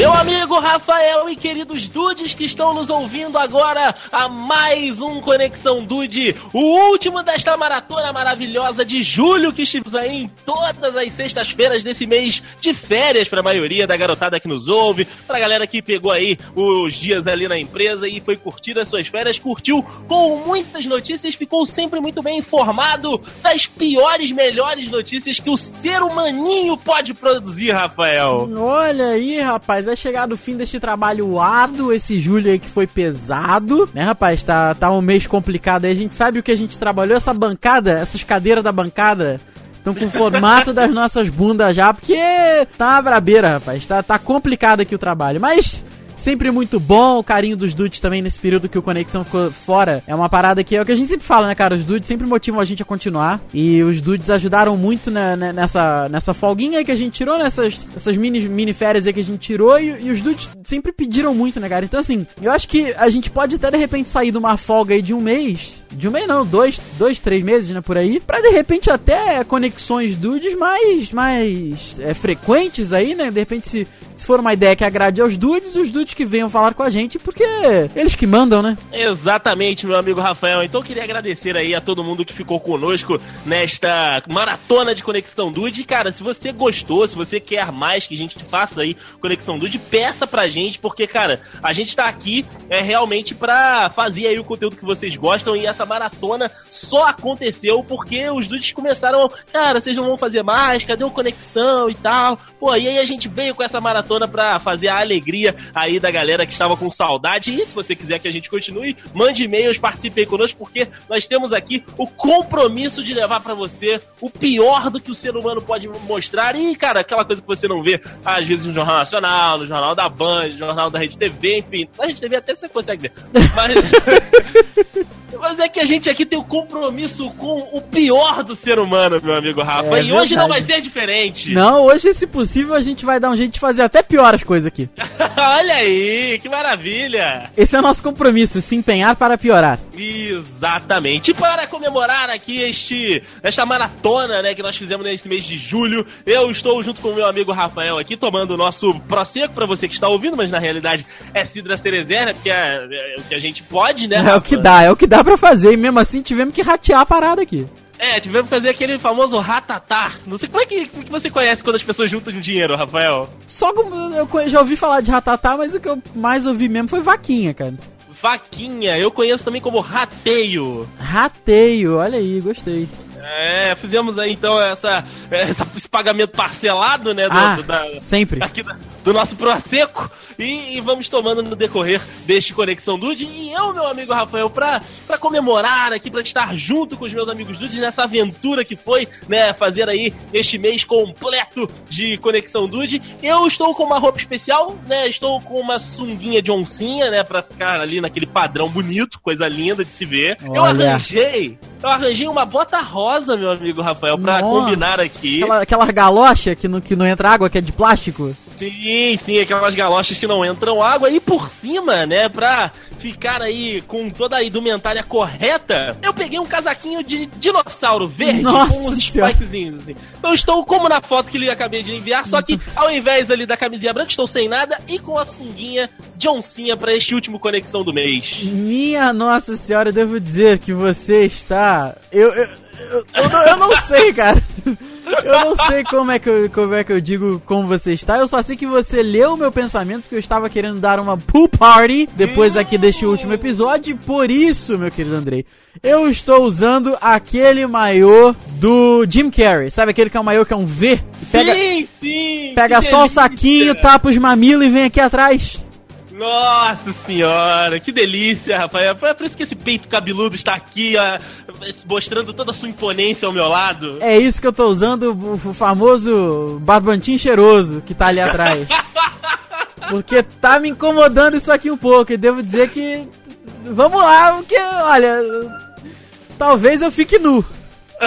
Meu amigo Rafael e queridos dudes que estão nos ouvindo agora a mais um Conexão Dude, o último desta maratona maravilhosa de julho que estivemos aí em todas as sextas-feiras desse mês de férias para a maioria da garotada que nos ouve, pra galera que pegou aí os dias ali na empresa e foi curtir as suas férias, curtiu com muitas notícias, ficou sempre muito bem informado das piores, melhores notícias que o ser humaninho pode produzir, Rafael. Olha aí, rapaz, é chegado o fim deste trabalho árduo, esse julho aí que foi pesado, né, rapaz? Tá, tá um mês complicado aí. A gente sabe o que a gente trabalhou, essa bancada, essas cadeiras da bancada. Estão com o formato das nossas bundas já, porque tá brabeira, rapaz. Tá, tá complicado aqui o trabalho. Mas Sempre muito bom, o carinho dos dudes também nesse período que o Conexão ficou fora. É uma parada que é o que a gente sempre fala, né, cara? Os dudes sempre motivam a gente a continuar. E os dudes ajudaram muito né, né, nessa, nessa folguinha que a gente tirou, nessas essas mini, mini férias aí que a gente tirou. E, e, os dudes sempre pediram muito, né, cara? Então, assim, eu acho que a gente pode até de repente sair de uma folga aí de um mês. De um mês não, dois, dois três meses, né, por aí. Pra de repente até conexões dudes mais, mais é, frequentes aí, né? De repente se, se for uma ideia que agrade aos dudes, os dudes que venham falar com a gente, porque eles que mandam, né? Exatamente, meu amigo Rafael. Então queria agradecer aí a todo mundo que ficou conosco nesta maratona de Conexão Dude. Cara, se você gostou, se você quer mais que a gente faça aí Conexão Dude, peça pra gente, porque, cara, a gente tá aqui é realmente pra fazer aí o conteúdo que vocês gostam e essa maratona só aconteceu porque os dudes começaram, cara, vocês não vão fazer mais, cadê o Conexão e tal. Pô, e aí a gente veio com essa maratona pra fazer a alegria aí da galera que estava com saudade. E se você quiser que a gente continue, mande e-mails, participe aí conosco, porque nós temos aqui o compromisso de levar para você o pior do que o ser humano pode mostrar. E, cara, aquela coisa que você não vê, às vezes, no Jornal Nacional, no Jornal da Band, no Jornal da Rede TV, enfim. Na Rede TV até você consegue ver. Mas. Mas é que a gente aqui tem o um compromisso com o pior do ser humano, meu amigo Rafa. É, e hoje não vai ser diferente. Não, hoje, se possível, a gente vai dar um jeito de fazer até pior as coisas aqui. Olha aí, que maravilha! Esse é o nosso compromisso, se empenhar para piorar. Exatamente. E para comemorar aqui este, esta maratona, né, que nós fizemos nesse mês de julho, eu estou junto com o meu amigo Rafael aqui, tomando o nosso Prosecco para você que está ouvindo, mas na realidade é Cidra Cerezer, né, porque é, é, o que a gente pode, né? Rafa? É o que dá, é o que dá pra fazer, e mesmo assim tivemos que ratear a parada aqui. É, tivemos que fazer aquele famoso ratatá. Não sei como é que, é que você conhece quando as pessoas juntam dinheiro, Rafael? Só como eu já ouvi falar de ratatá, mas o que eu mais ouvi mesmo foi vaquinha, cara. Vaquinha, eu conheço também como rateio. Rateio, olha aí, gostei. É, fizemos aí então essa, essa esse pagamento parcelado, né? Do, ah, do, da, sempre. Aqui da, do nosso Proseco e, e, vamos tomando no decorrer deste Conexão Dude. E eu, meu amigo Rafael, pra, pra comemorar aqui, pra estar junto com os meus amigos Dudes nessa aventura que foi, né, fazer aí este mês completo de Conexão Dude, eu estou com uma roupa especial, né, estou com uma sunguinha de oncinha, né, pra ficar ali naquele padrão bonito, coisa linda de se ver. Olha. Eu arranjei eu arranjei uma bota rosa, meu amigo Rafael, pra Nossa, combinar aqui. Aquela, aquela galocha que não, que não entra água, que é de plástico? Sim, sim, aquelas galochas que não entram água. E por cima, né, pra ficar aí com toda a indumentária correta, eu peguei um casaquinho de dinossauro verde Nossa com uns spikezinhos, assim. Então estou como na foto que lhe acabei de enviar, só que ao invés ali da camisinha branca, estou sem nada e com a sunguinha de oncinha pra este último Conexão do mês. Minha Nossa Senhora, eu devo dizer que você está... eu, eu, eu, eu, não, eu não sei, cara. Eu não sei como é, que eu, como é que eu digo como você está. Eu só sei que você leu o meu pensamento que eu estava querendo dar uma pool party depois aqui deste último episódio. Por isso, meu querido Andrei, eu estou usando aquele maiô do Jim Carrey. Sabe aquele que é um maiô que é um V? Pega, sim, sim! Pega só o saquinho, tapa os mamilos e vem aqui atrás. Nossa senhora, que delícia, Rafael. É por isso que esse peito cabeludo está aqui, ó, mostrando toda a sua imponência ao meu lado. É isso que eu tô usando, o famoso barbantinho cheiroso que tá ali atrás. porque tá me incomodando isso aqui um pouco, e devo dizer que. Vamos lá, porque, olha. Talvez eu fique nu.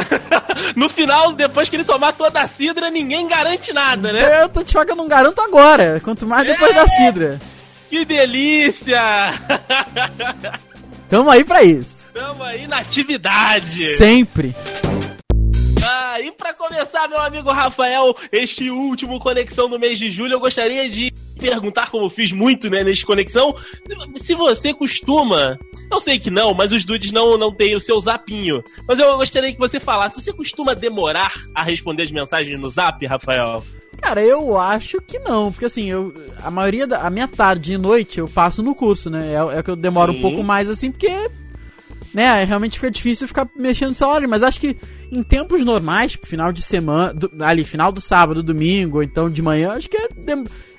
no final, depois que ele tomar toda a cidra, ninguém garante nada, né? Eu tô te falando que eu não garanto agora, quanto mais depois é. da cidra. Que delícia! Tamo aí pra isso. Tamo aí na atividade. Sempre. Ah, e pra começar, meu amigo Rafael, este último Conexão do mês de julho, eu gostaria de perguntar, como eu fiz muito, né, neste Conexão, se você costuma. Eu sei que não, mas os dudes não, não têm o seu zapinho. Mas eu gostaria que você falasse, você costuma demorar a responder as mensagens no zap, Rafael? Cara, eu acho que não, porque assim, eu, a maioria da a minha tarde e noite eu passo no curso, né? É, é que eu demoro Sim. um pouco mais assim, porque né, realmente fica difícil ficar mexendo no celular, mas acho que em tempos normais, final de semana, do, ali, final do sábado, domingo, ou então de manhã, acho que é.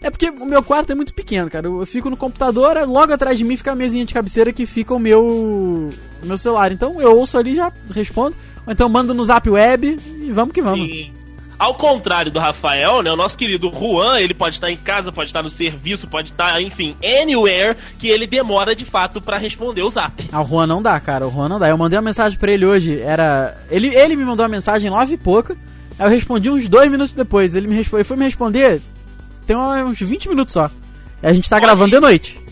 É porque o meu quarto é muito pequeno, cara. Eu, eu fico no computador, logo atrás de mim fica a mesinha de cabeceira que fica o meu. meu celular. Então eu ouço ali já respondo. Ou então mando no zap web e vamos que vamos. Sim. Ao contrário do Rafael, né, o nosso querido Juan, ele pode estar em casa, pode estar no serviço, pode estar, enfim, anywhere, que ele demora de fato para responder o zap. Ah, o Juan não dá, cara, o Juan não dá. Eu mandei uma mensagem para ele hoje, era. Ele, ele me mandou uma mensagem nove e pouca, eu respondi uns dois minutos depois. Ele me responde, ele foi me responder, tem uns 20 minutos só. E a gente tá Olha gravando aí. de noite.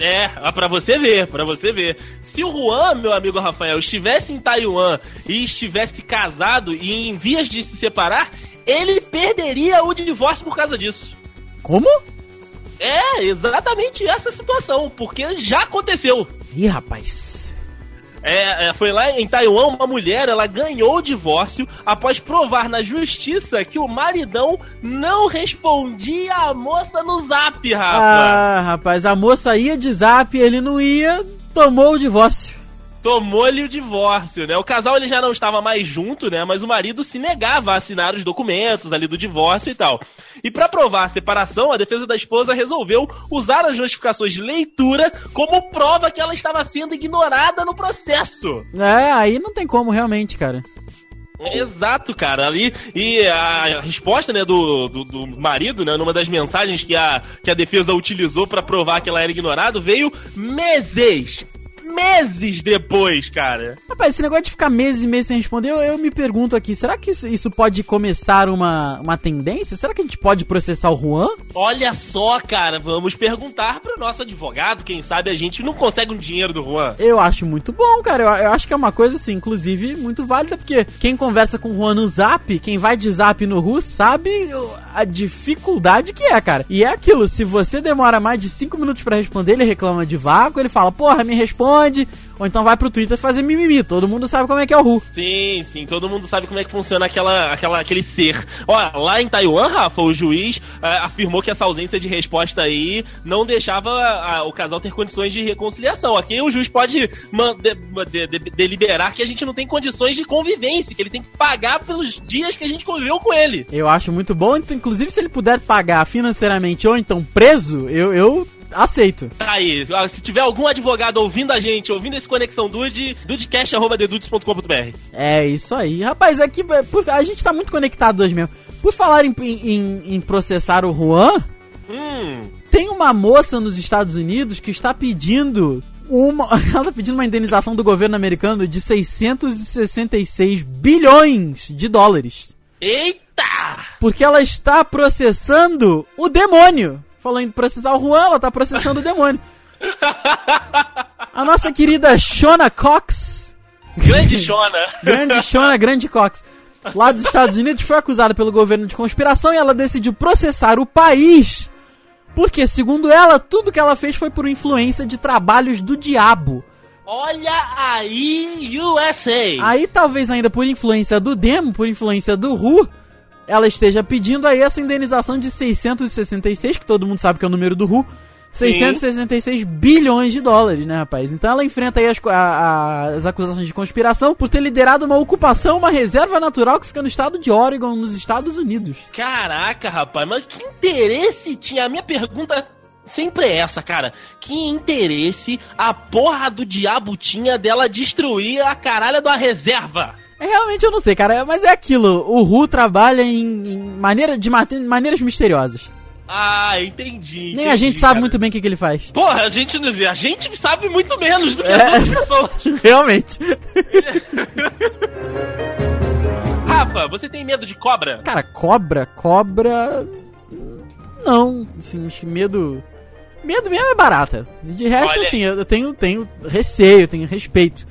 É, para você ver, para você ver. Se o Juan, meu amigo Rafael, estivesse em Taiwan e estivesse casado e em vias de se separar, ele perderia o divórcio por causa disso. Como? É, exatamente essa situação, porque já aconteceu. Ih, rapaz. É, é, foi lá em Taiwan, uma mulher, ela ganhou o divórcio após provar na justiça que o maridão não respondia a moça no zap, rapaz. Ah, rapaz, a moça ia de zap, ele não ia, tomou o divórcio tomou-lhe o divórcio, né? O casal ele já não estava mais junto, né? Mas o marido se negava a assinar os documentos ali do divórcio e tal. E para provar a separação, a defesa da esposa resolveu usar as notificações de leitura como prova que ela estava sendo ignorada no processo. É, aí não tem como realmente, cara. Exato, cara. Ali, e a resposta né, do, do, do, marido, né, numa das mensagens que a, que a defesa utilizou para provar que ela era ignorada, veio meses meses depois, cara. Rapaz, esse negócio de ficar meses e meses sem responder, eu, eu me pergunto aqui, será que isso, pode começar uma, uma tendência? Será que a gente pode processar o Juan? Olha só, cara, vamos perguntar pro nosso advogado, quem sabe a gente não consegue um dinheiro do Juan. Eu acho muito bom, cara, eu, eu acho que é uma coisa, assim, inclusive, muito válida, porque quem conversa com o Juan no Zap, quem vai de Zap no Ru, sabe a dificuldade que é, cara. E é aquilo, se você demora mais de 5 minutos para responder, ele reclama de vácuo, ele fala, porra, me responde responde, ou então vai pro Twitter fazer mimimi. Todo mundo sabe como é que é o Ru. Sim, sim, todo mundo sabe como é que funciona aquela, aquela, aquele ser. Ó, lá em Taiwan, Rafa, o juiz uh, afirmou que essa ausência de resposta aí não deixava uh, o casal ter condições de reconciliação. Aqui o juiz pode de, de, de, deliberar que a gente não tem condições de convivência, que ele tem que pagar pelos dias que a gente conviveu com ele. Eu acho muito bom, inclusive se ele puder pagar financeiramente ou então preso, eu, eu aceito. Tá aí. Se tiver algum advogado ouvindo a gente, ouvindo esse Conexão Dude, dudecast.dedudes.com.br. É isso aí. Rapaz, aqui é a gente tá muito conectado hoje mesmo. Por falar em, em, em processar o Juan, hum. tem uma moça nos Estados Unidos que está pedindo uma, ela tá pedindo uma indenização do governo americano de 666 bilhões de dólares. Eita! Porque ela está processando o demônio falando em processar o Juan, ela tá processando o demônio. A nossa querida Shona Cox. Grande Shona. grande Shona, grande Cox. Lá dos Estados Unidos foi acusada pelo governo de conspiração e ela decidiu processar o país. Porque, segundo ela, tudo que ela fez foi por influência de trabalhos do diabo. Olha aí, USA! Aí talvez ainda por influência do demo, por influência do Ru, ela esteja pedindo aí essa indenização de 666, que todo mundo sabe que é o número do RU, 666 Sim. bilhões de dólares, né, rapaz? Então ela enfrenta aí as, a, as acusações de conspiração por ter liderado uma ocupação, uma reserva natural que fica no estado de Oregon, nos Estados Unidos. Caraca, rapaz, mas que interesse tinha? A minha pergunta sempre é essa, cara. Que interesse a porra do diabo tinha dela destruir a caralha da reserva? É, realmente eu não sei, cara, mas é aquilo. O Ru trabalha em, em maneira, de maneiras misteriosas. Ah, entendi. Nem a gente cara. sabe muito bem o que, que, ele faz. Porra, a gente, a gente sabe muito menos do que é, as outras pessoas. Realmente. Rafa, você tem medo de cobra? Cara, cobra, cobra. Não, assim, medo. Medo mesmo é barata. De resto, Olha. assim, eu tenho, tenho receio, tenho respeito.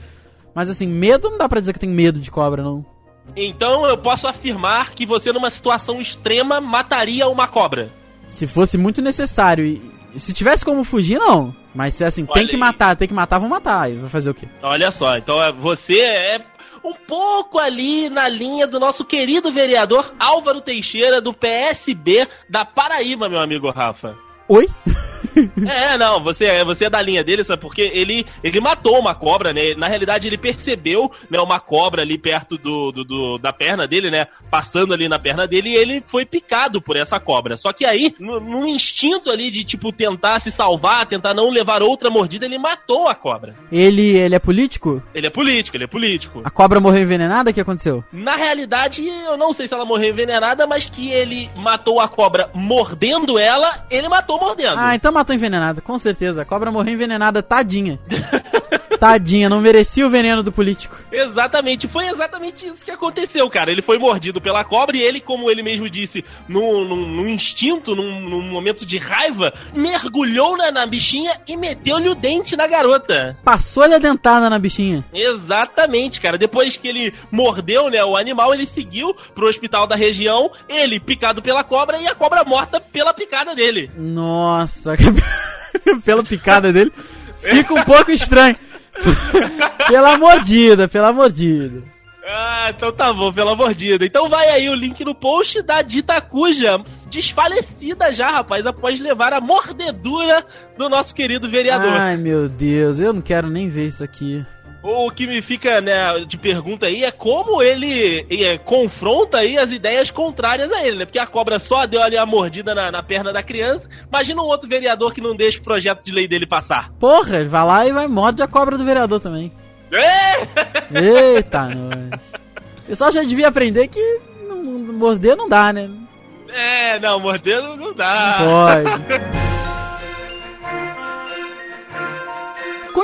Mas assim, medo não dá pra dizer que tem medo de cobra, não. Então eu posso afirmar que você, numa situação extrema, mataria uma cobra. Se fosse muito necessário e, se tivesse como fugir, não. Mas se assim, Olha tem que aí. matar, tem que matar, vão matar. E vai fazer o quê? Olha só, então é- você é um pouco ali na linha do nosso querido vereador Álvaro Teixeira, do PSB da Paraíba, meu amigo Rafa. Oi? É, não, você é, você é da linha dele, sabe? Porque ele, ele matou uma cobra, né? Na realidade, ele percebeu né, uma cobra ali perto do, do, do- da perna dele, né? Passando ali na perna dele e ele foi picado por essa cobra. Só que aí, no, no instinto ali de, tipo, tentar se salvar, tentar não levar outra mordida, ele matou a cobra. Ele, ele é político? Ele é político, ele é político. A cobra morreu envenenada? O que aconteceu? Na realidade, eu não sei se ela morreu envenenada, mas que ele matou a cobra mordendo ela, ele matou mordendo. Ah, então matou envenenada, com certeza. A cobra morreu envenenada, tadinha. tadinha, não merecia o veneno do político. Exatamente, foi exatamente isso que aconteceu, cara. Ele foi mordido pela cobra e ele, como ele mesmo disse, num, num- num instinto, num, num momento de raiva, mergulhou na, na bichinha e meteu-lhe o dente na garota. Passou-lhe a dentada na bichinha. Exatamente, cara. Depois que ele mordeu, né, o animal, ele seguiu pro hospital da região, ele picado pela cobra e a cobra morta pela picada dele. Nossa, pela picada dele. Fica um pouco estranho. pela mordida, pela mordida. Ah, então tá bom, pela mordida. Então vai aí o link no post da Dita Cuja, desfalecida já, rapaz, após levar a mordedura do nosso querido vereador. Ai, meu Deus, eu não quero nem ver isso aqui. O que me fica, né, de pergunta aí é como ele é, confronta aí as ideias contrárias a ele, né? Porque a cobra só deu ali a mordida na, na perna da criança. Imagina um outro vereador que não deixa o projeto de lei dele passar. Porra, ele vai lá e vai morde a cobra do vereador também. É! Eita, nós. O pessoal já devia aprender que não, não- morder não dá, né? É, não, morder não não dá. Pode.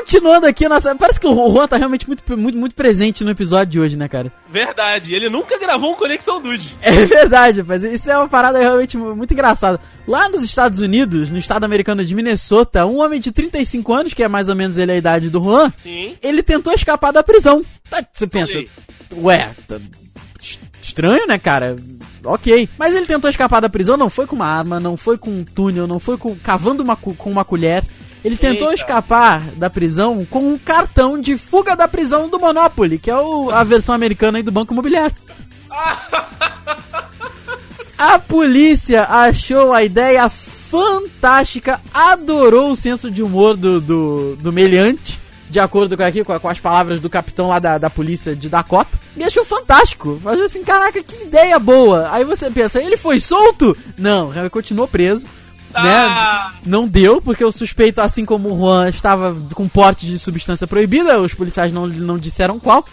Continuando aqui, nossa, parece que o Juan tá realmente muito, muito, muito presente no episódio de hoje, né, cara? Verdade, ele nunca gravou um Conexão Dude. É verdade, rapaz. Isso é uma parada realmente mu- muito engraçada. Lá nos Estados Unidos, no estado americano de Minnesota, um homem de 35 anos, que é mais ou menos ele a idade do Juan, Sim. ele tentou escapar da prisão. Tá, Você pensa, ué, tá es- estranho, né, cara? Ok. Mas ele tentou escapar da prisão, não foi com uma arma, não foi com um túnel, não foi com, cavando uma, com uma colher. Ele tentou Eita. escapar da prisão com um cartão de fuga da prisão do Monopoly, que é o- a versão americana aí do Banco Imobiliário. A polícia achou a ideia fantástica, adorou o senso de humor do, do, do meliante, de acordo com, aqui, com, com as palavras do capitão lá da, da polícia de Dakota, e achou fantástico. Achou assim, caraca, que ideia boa. Aí você pensa, ele foi solto? Não, ele continuou preso. Ah! Né? Não deu, porque o suspeito, assim como o Juan, estava com porte de substância proibida, os policiais não, não disseram qual.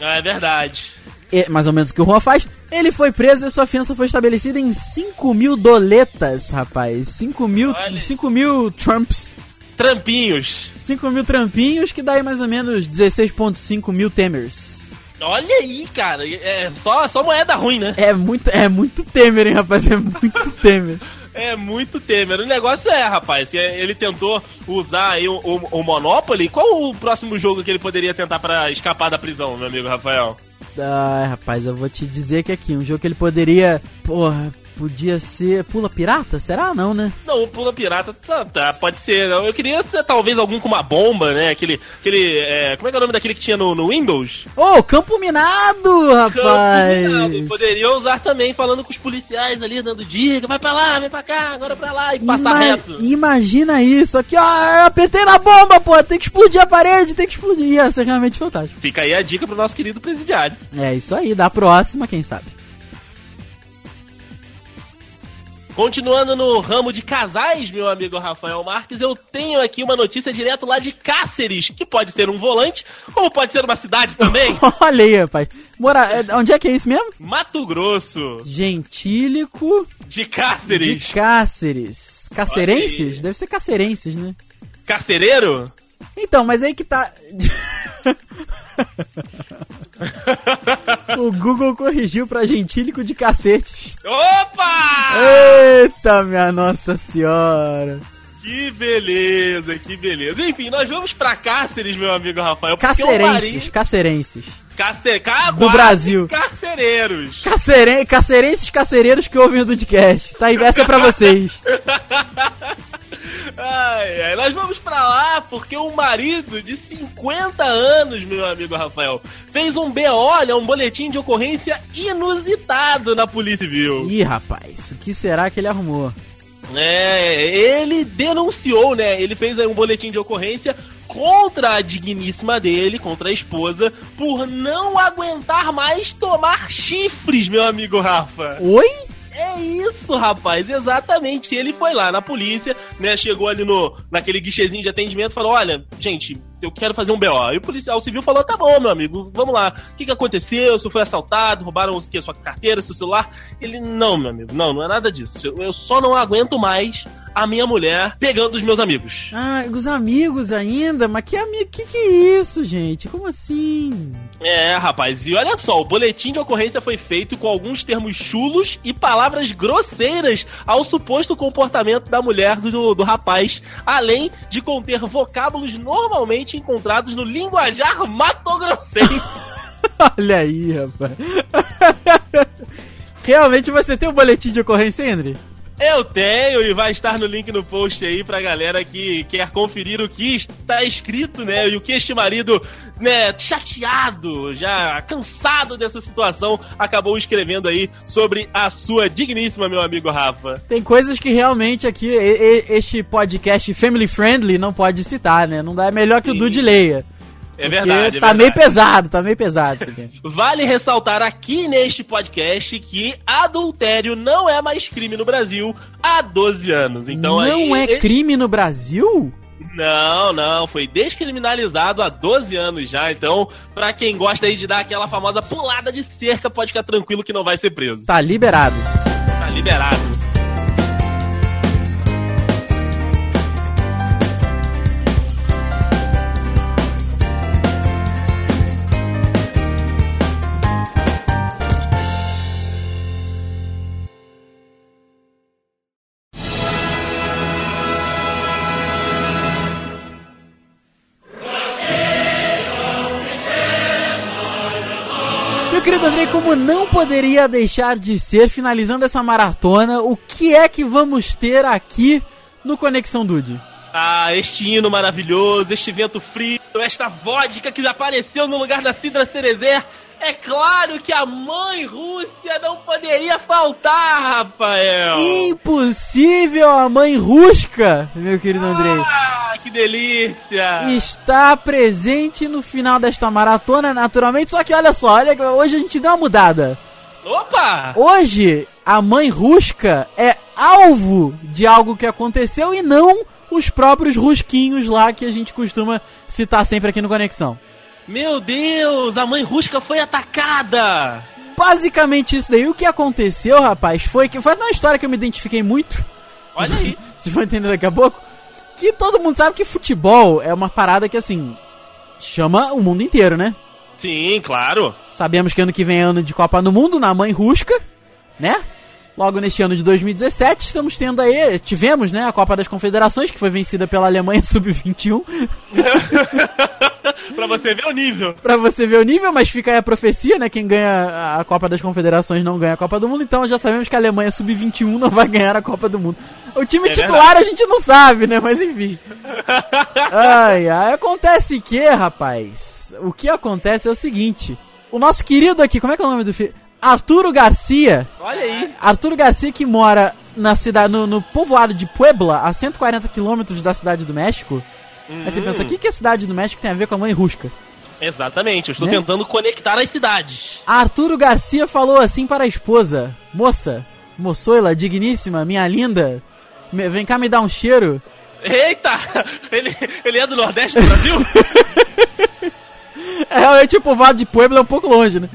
É verdade. É mais ou menos o que o Juan faz. Ele foi preso e sua fiança foi estabelecida em 5 mil doletas, rapaz. 5 mil, Olha. 5 mil trumps. Trampinhos. 5 mil trampinhos, que dá aí mais ou menos 16,5 mil temers. Olha aí, cara. É só, só moeda ruim, né? É muito, é muito temer, hein, rapaz? É muito temer. É muito Temer. O negócio é, rapaz, ele tentou usar aí o, o, o Monopoly. Qual o próximo jogo que ele poderia tentar pra escapar da prisão, meu amigo Rafael? Ai, rapaz, eu vou te dizer que aqui, um jogo que ele poderia. Porra, podia ser. Pula pirata? Será? Não, né? Não, o Pula Pirata tá, tá, pode ser. Eu queria ser talvez algum com uma bomba, né? Aquele. aquele é, como é que é o nome daquele que tinha no, no Windows? Ô, Campo Minado, rapaz! Campo Poderia usar também, falando com os policiais ali, dando dica, vai pra lá, vem pra cá, agora pra lá, e passar Ima- reto. Imagina isso, aqui ó, eu apertei na bomba, pô, tem que explodir a parede, tem que explodir. Ia ser realmente fantástico. Fica aí a dica pro nosso querido presidiário. É isso aí, da próxima, quem sabe. Continuando no ramo de casais, meu amigo Rafael Marques, eu tenho aqui uma notícia direto lá de Cáceres, que pode ser um volante, como pode ser uma cidade também. Olha aí, rapaz. Mora, é, onde é que é isso mesmo? Mato Grosso, Gentílico de de Cáceres. Cáceres. Cacerenses? Deve ser cacerenses, né? Carcereiro? Então, mas aí que tá. o Google corrigiu pra gentílico de cacetes. Opa! Eita, minha nossa senhora. Que beleza, que beleza. Enfim, nós vamos pra Cáceres, meu amigo Rafael. o Cacerenses, cacerenses. Cace... Ca- Do Brasil. Carcereiros. Caceren carcerenses carcereiros que ouvem o Dudcast. Tá essa é pra vocês. Ai, ai, nós vamos pra lá porque um marido de 50 anos, meu amigo Rafael, fez um BO, olha, um boletim de ocorrência inusitado na Polícia Civil. Ih, rapaz, o que será que ele arrumou? É, ele denunciou, né? Ele fez aí um boletim de ocorrência contra a digníssima dele, contra a esposa, por não aguentar mais tomar chifres, meu amigo Rafa. Oi? É isso, rapaz, exatamente. Ele foi lá na polícia, né? Chegou ali no naquele guichezinho de atendimento e falou: Olha, gente, eu quero fazer um BO. E o policial civil falou: Tá bom, meu amigo, vamos lá. O que, que aconteceu? Você foi assaltado? Roubaram o que? Sua carteira, seu celular? Ele: Não, meu amigo, não, não é nada disso. Eu, eu só não aguento mais a minha mulher pegando os meus amigos. Ah, os amigos ainda? Mas que amigo? Que que é isso, gente? Como assim? É, rapaz, e olha só, o boletim de ocorrência foi feito com alguns termos chulos e palavras grosseiras ao suposto comportamento da mulher do, do rapaz, além de conter vocábulos normalmente encontrados no linguajar matogrossense. Olha aí, rapaz. Realmente você tem um boletim de ocorrência, André? Eu tenho e vai estar no link no post aí pra galera que quer conferir o que está escrito, né? E o que este marido, né, chateado, já cansado dessa situação, acabou escrevendo aí sobre a sua digníssima, meu amigo Rafa. Tem coisas que realmente aqui este podcast family friendly não pode citar, né? Não dá é melhor que o Sim. Dude leia. É verdade, é Tá verdade. meio pesado, tá meio pesado. Vale ressaltar aqui neste podcast que adultério não é mais crime no Brasil há 12 anos. Então não aí, é este- crime no Brasil? Não, não, foi descriminalizado há 12 anos já. Então, pra quem gosta aí de dar aquela famosa pulada de cerca, pode ficar tranquilo que não vai ser preso. Tá liberado. Tá liberado. Como não poderia deixar de ser, finalizando essa maratona, o que é que vamos ter aqui no Conexão Dude? Ah, este hino maravilhoso, este vento frio, esta vodka que apareceu no lugar da Cidra Cerezer. É claro que a mãe Rússia não poderia faltar, Rafael. Impossível a mãe Rusca, meu querido Andrei. Que delícia. Está presente no final desta maratona, naturalmente. Só que olha só, olha, hoje a gente deu uma mudada. Opa! Hoje, a mãe Rusca é alvo de algo que aconteceu e não os próprios rusquinhos lá que a gente costuma citar sempre aqui no Conexão. Meu Deus, a mãe Rusca foi atacada! Basicamente isso daí. O que aconteceu, rapaz, foi que foi uma história que eu me identifiquei muito. Olha aí. Vocês vão entender daqui a pouco. Que todo mundo sabe que futebol é uma parada que, assim, chama o mundo inteiro, né? Sim, claro. Sabemos que ano que vem é ano de Copa do Mundo, na mãe Rusca, né? Logo neste ano de 2017, estamos tendo aí, tivemos, né, a Copa das Confederações, que foi vencida pela Alemanha Sub-21. pra você ver o nível. Pra você ver o nível, mas fica aí a profecia, né? Quem ganha a Copa das Confederações não ganha a Copa do Mundo, então já sabemos que a Alemanha Sub-21 não vai ganhar a Copa do Mundo. O time É titular a gente não sabe, né? Mas enfim. Ai, ai, acontece que, rapaz, o que acontece é o seguinte: o nosso querido aqui, como é que é o nome do filho? Arturo Garcia. Olha aí. Arturo Garcia que mora na cidade, no, no povoado de Puebla, a 140 quilômetros da cidade do México. Aí você Hum, pensa, o que, que a cidade do México tem a ver com a mãe Rusca? Exatamente, eu estou Né? tentando conectar as cidades. Arturo Garcia falou assim para a esposa: Moça, moçoila, digníssima, minha linda, me- vem cá me dar um cheiro. Eita! Ele, ele é do Nordeste do Brasil? É, realmente o povoado de Puebla é um pouco longe, né?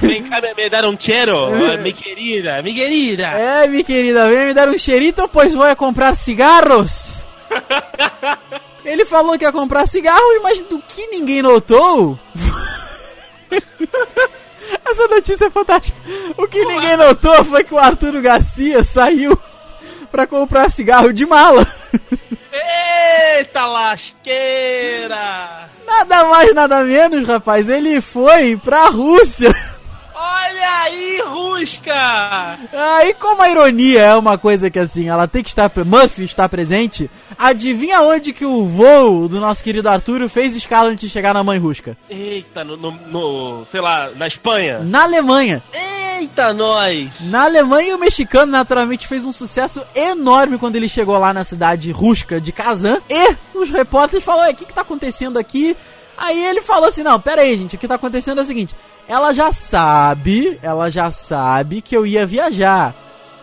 Vem cá me, me dar um cheiro, mi querida, mi querida. É, minha querida, vem me dar um cheirito, pois vou é comprar cigarros. Ele falou que ia comprar cigarro, mas do que ninguém notou. Essa notícia é fantástica. O que ninguém notou foi que o Arturo Garcia saiu pra comprar cigarro de mala. Eita lasqueira! Nada mais, nada menos, rapaz. Ele foi pra Rússia. Olha aí, Rusca! Aí, como a ironia é uma coisa que assim, ela tem que estar. Must estar presente, adivinha onde que o voo do nosso querido Arturo fez escala antes de chegar na mãe Rusca? Eita, no, no, no sei lá, na Espanha. Na Alemanha. Eita, nós! Na Alemanha, o mexicano naturalmente fez um sucesso enorme quando ele chegou lá na cidade rusca de Kazan. E os repórteres falaram: o que, que tá acontecendo aqui? Aí ele falou assim: não, pera aí, gente, o que tá acontecendo é o seguinte: ela já sabe, ela já sabe que eu ia viajar.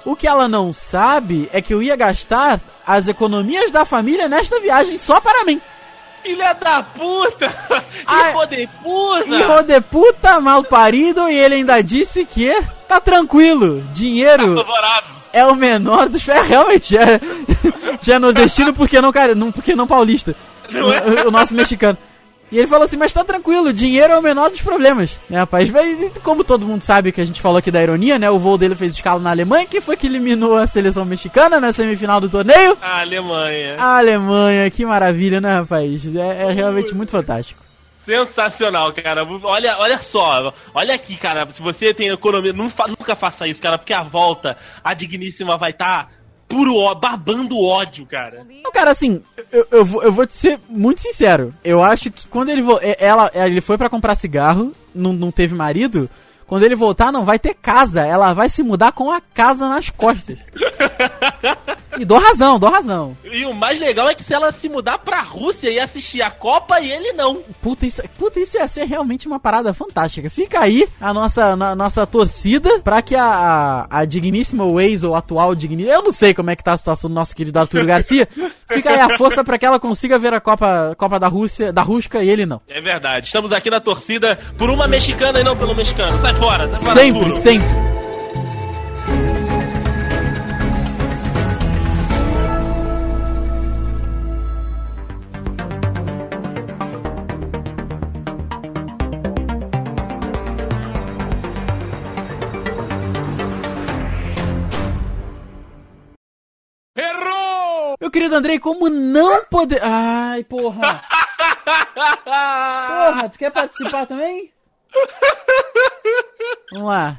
O que ela não sabe é que eu ia gastar as economias da família nesta viagem só para mim. Filha da puta! Ai, Hijo de puta! Hijo de puta, mal parido, e ele ainda disse que tá tranquilo, dinheiro Tá favorável. é o menor dos. É, realmente, é, já é nordestino porque não, cara, não, porque não paulista. Não é? O, o nosso mexicano. E ele falou assim, mas tá tranquilo, dinheiro é o menor dos problemas. Né, rapaz? E Como todo mundo sabe que a gente falou aqui da ironia, né? O voo dele fez escala na Alemanha, que foi que eliminou a seleção mexicana na semifinal do torneio. A Alemanha. A Alemanha, que maravilha, né, rapaz? É, é realmente muito fantástico. Sensacional, cara. Olha, olha só. Olha aqui, cara. Se você tem economia, fa- nunca faça isso, cara, porque a volta, a digníssima vai estar puro ó, babando ódio, cara. Não, cara, assim, eu, eu, vou, eu vou te ser muito sincero. Eu acho que quando ele é- ela, ele foi pra comprar cigarro, não, não teve marido. Quando ele voltar, não vai ter casa. Ela vai se mudar com a casa nas costas. E dou razão, dou razão. E o mais legal é que se ela se mudar pra Rússia e assistir a Copa e ele não. Puta isso, puta, isso ia ser realmente uma parada fantástica. Fica aí a nossa, na- nossa torcida pra que a, a, a digníssima Waze, ou atual digníssima, eu não sei como é que tá a situação do nosso querido Arthur Garcia. Fica aí a força pra que ela consiga ver a Copa, Copa da Rússia, da Rusca e ele não. É verdade. Estamos aqui na torcida por uma mexicana e não pelo mexicano. Sai fora, sai fora. Sempre, Arturo. sempre. Querido Andrei, como não poder. Ai, porra! Porra, tu quer participar também? Vamos lá.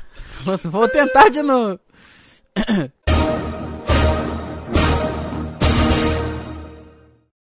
Vou- tentar de novo.